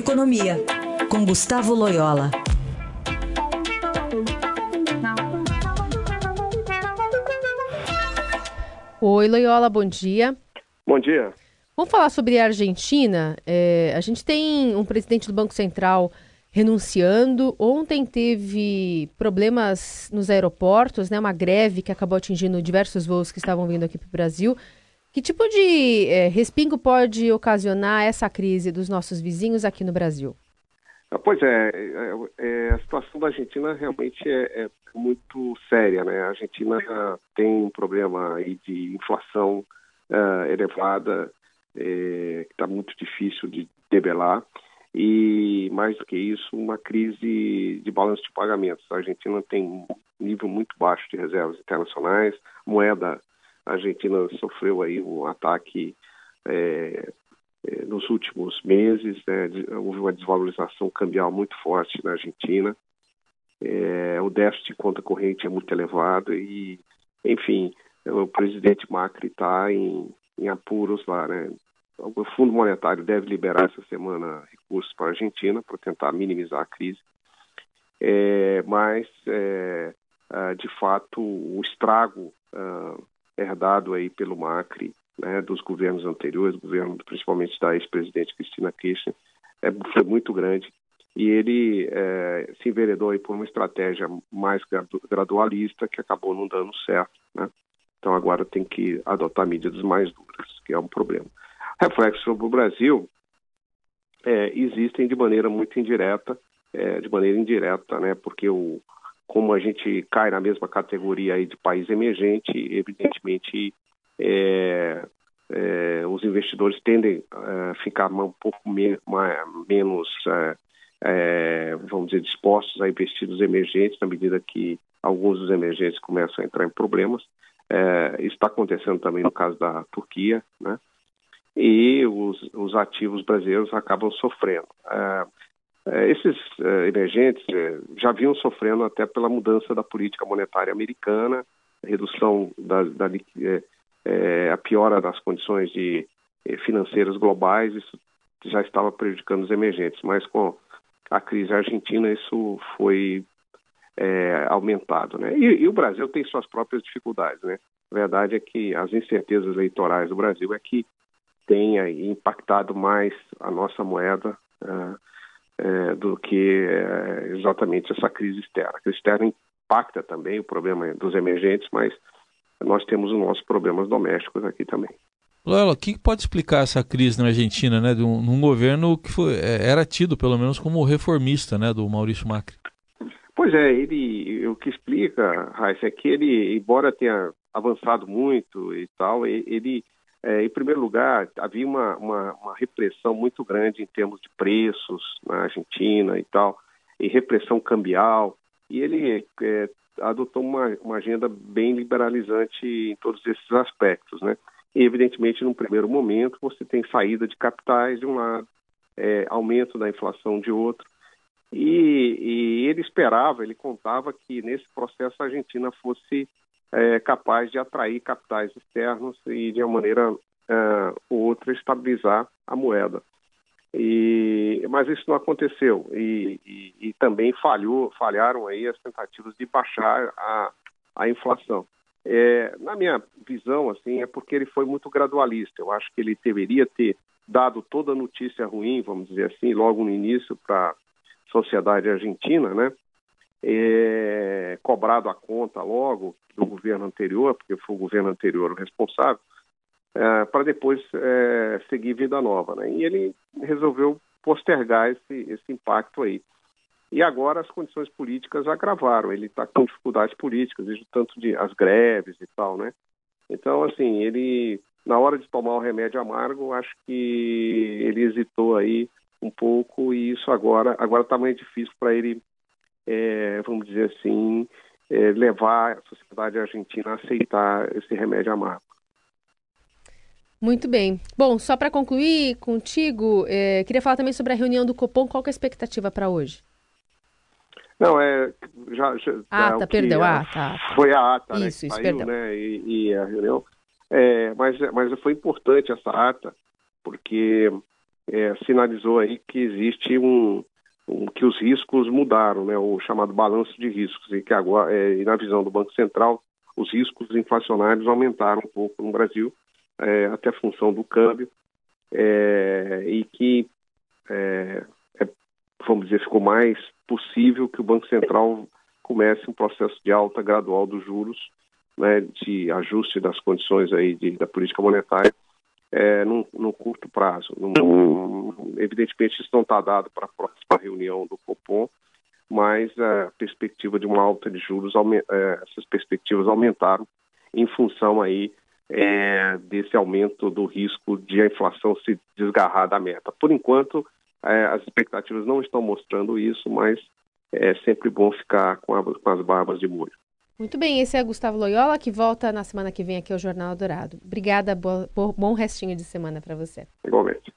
Economia, com Gustavo Loyola. Oi, Loyola, bom dia. Bom dia. Vamos falar sobre a Argentina. É, a gente tem um presidente do Banco Central renunciando. Ontem teve problemas nos aeroportos, né? Uma greve que acabou atingindo diversos voos que estavam vindo aqui para o Brasil. Que tipo de é, respingo pode ocasionar essa crise dos nossos vizinhos aqui no Brasil? Ah, pois é, é, é, a situação da Argentina realmente é, é, muito séria, né? A Argentina tem um problema aí de inflação uh, elevada, é, que está muito difícil de debelar e mais do que isso, uma crise de balanço de pagamentos. A Argentina tem um nível muito baixo de reservas internacionais, moeda a Argentina sofreu aí um ataque é, é, nos últimos meses, né, houve uma desvalorização cambial muito forte na Argentina, é, o déficit de conta corrente é muito elevado e, enfim, o presidente Macri está em, em apuros lá, né? O Fundo Monetário deve liberar essa semana recursos para a Argentina para tentar minimizar a crise. É, mas, é, é, de fato, o estrago uh, herdado aí pelo Macri, né, dos governos anteriores, governo principalmente da ex-presidente Cristina Kirchner, é, foi muito grande. E ele é, se enveredou aí por uma estratégia mais gradualista que acabou não dando certo. Né? Então agora tem que adotar medidas mais duras, que é um problema reflexos sobre o Brasil é, existem de maneira muito indireta, é, de maneira indireta, né? Porque o, como a gente cai na mesma categoria aí de país emergente, evidentemente é, é, os investidores tendem a ficar um pouco me, mais, menos, é, é, vamos dizer, dispostos a investir nos emergentes na medida que alguns dos emergentes começam a entrar em problemas. É, isso está acontecendo também no caso da Turquia, né? e os, os ativos brasileiros acabam sofrendo. É, é, esses é, emergentes é, já vinham sofrendo até pela mudança da política monetária americana, redução da, da é, é, a piora das condições de, financeiras globais, isso já estava prejudicando os emergentes, mas com a crise argentina isso foi aumentado, né? E, e, o Brasil tem suas próprias dificuldades, né? A verdade é que as incertezas eleitorais do Brasil é que tenha impactado mais a nossa moeda uh, uh, do que uh, exatamente essa crise externa. A crise externa impacta também o problema dos emergentes, mas nós temos os nossos problemas domésticos aqui também. Lola, o que pode explicar essa crise na Argentina, né, de um, num governo que foi, é, era tido, pelo menos, como reformista, né, do Maurício Macri? Pois é, ele, o que explica, Raíssa, é que ele, embora tenha avançado muito e tal, ele é, em primeiro lugar, havia uma, uma, uma, repressão muito grande em termos de preços na Argentina e tal, e repressão cambial, e ele é, adotou uma, uma, agenda bem liberalizante em todos esses aspectos, né? E, evidentemente, num primeiro momento, você tem saída de capitais de um lado, é, aumento da inflação de outro, e, e ele esperava, ele contava que nesse processo a Argentina fosse é, capaz de atrair capitais externos e, de uma maneira é, ou outra, estabilizar a moeda. E, mas isso não aconteceu e, e, e, também falhou, falharam aí as tentativas de baixar a, a inflação. É, na minha visão, assim, é porque ele foi muito gradualista. Eu acho que ele deveria ter dado toda a notícia ruim, vamos dizer assim, logo no início para a sociedade argentina, né? É, cobrado a conta logo do governo anterior, porque foi o governo anterior o responsável, é, para depois é, seguir vida nova. Né? E ele resolveu postergar esse, esse impacto aí. E agora as condições políticas agravaram. Ele está com dificuldades políticas, desde tanto de as greves e tal, né? Então, assim, ele na hora de tomar o remédio amargo, acho que ele hesitou aí um pouco e isso agora agora está mais difícil para ele, é, vamos dizer assim, é, levar a sociedade argentina a aceitar esse remédio amargo. Muito bem. Bom, só para concluir contigo, é, queria falar também sobre a reunião do Copom. Qual é a expectativa para hoje? Não, é. Já, já, ata, é, perdão, é, ata, Foi a ata, né? Isso, isso, saiu, perdão. Né, e, e a reunião. É, mas, mas foi importante essa ata, porque é, sinalizou aí que existe um, que os riscos mudaram, né, o chamado balanço de riscos, e que agora, é, na visão do Banco Central, os riscos inflacionários aumentaram um pouco no Brasil, é, até a função do câmbio, é, e que, é, é, vamos dizer, ficou mais possível que o Banco Central comece um processo de alta gradual dos juros, né, de ajuste das condições aí de, da política monetária, é, num, num, curto prazo. Num, evidentemente, isso não está dado para a próxima reunião do Copom, mas a perspectiva de uma alta de juros, é, essas perspectivas aumentaram em função aí é, desse aumento do risco de a inflação se desgarrar da meta. Por enquanto, é, as expectativas não estão mostrando isso, mas é sempre bom ficar com, a, com as barbas de molho. Muito bem, esse é Gustavo Loyola, que volta na semana que vem aqui ao Jornal Dourado. Obrigada, bom restinho de semana para você. Igualmente.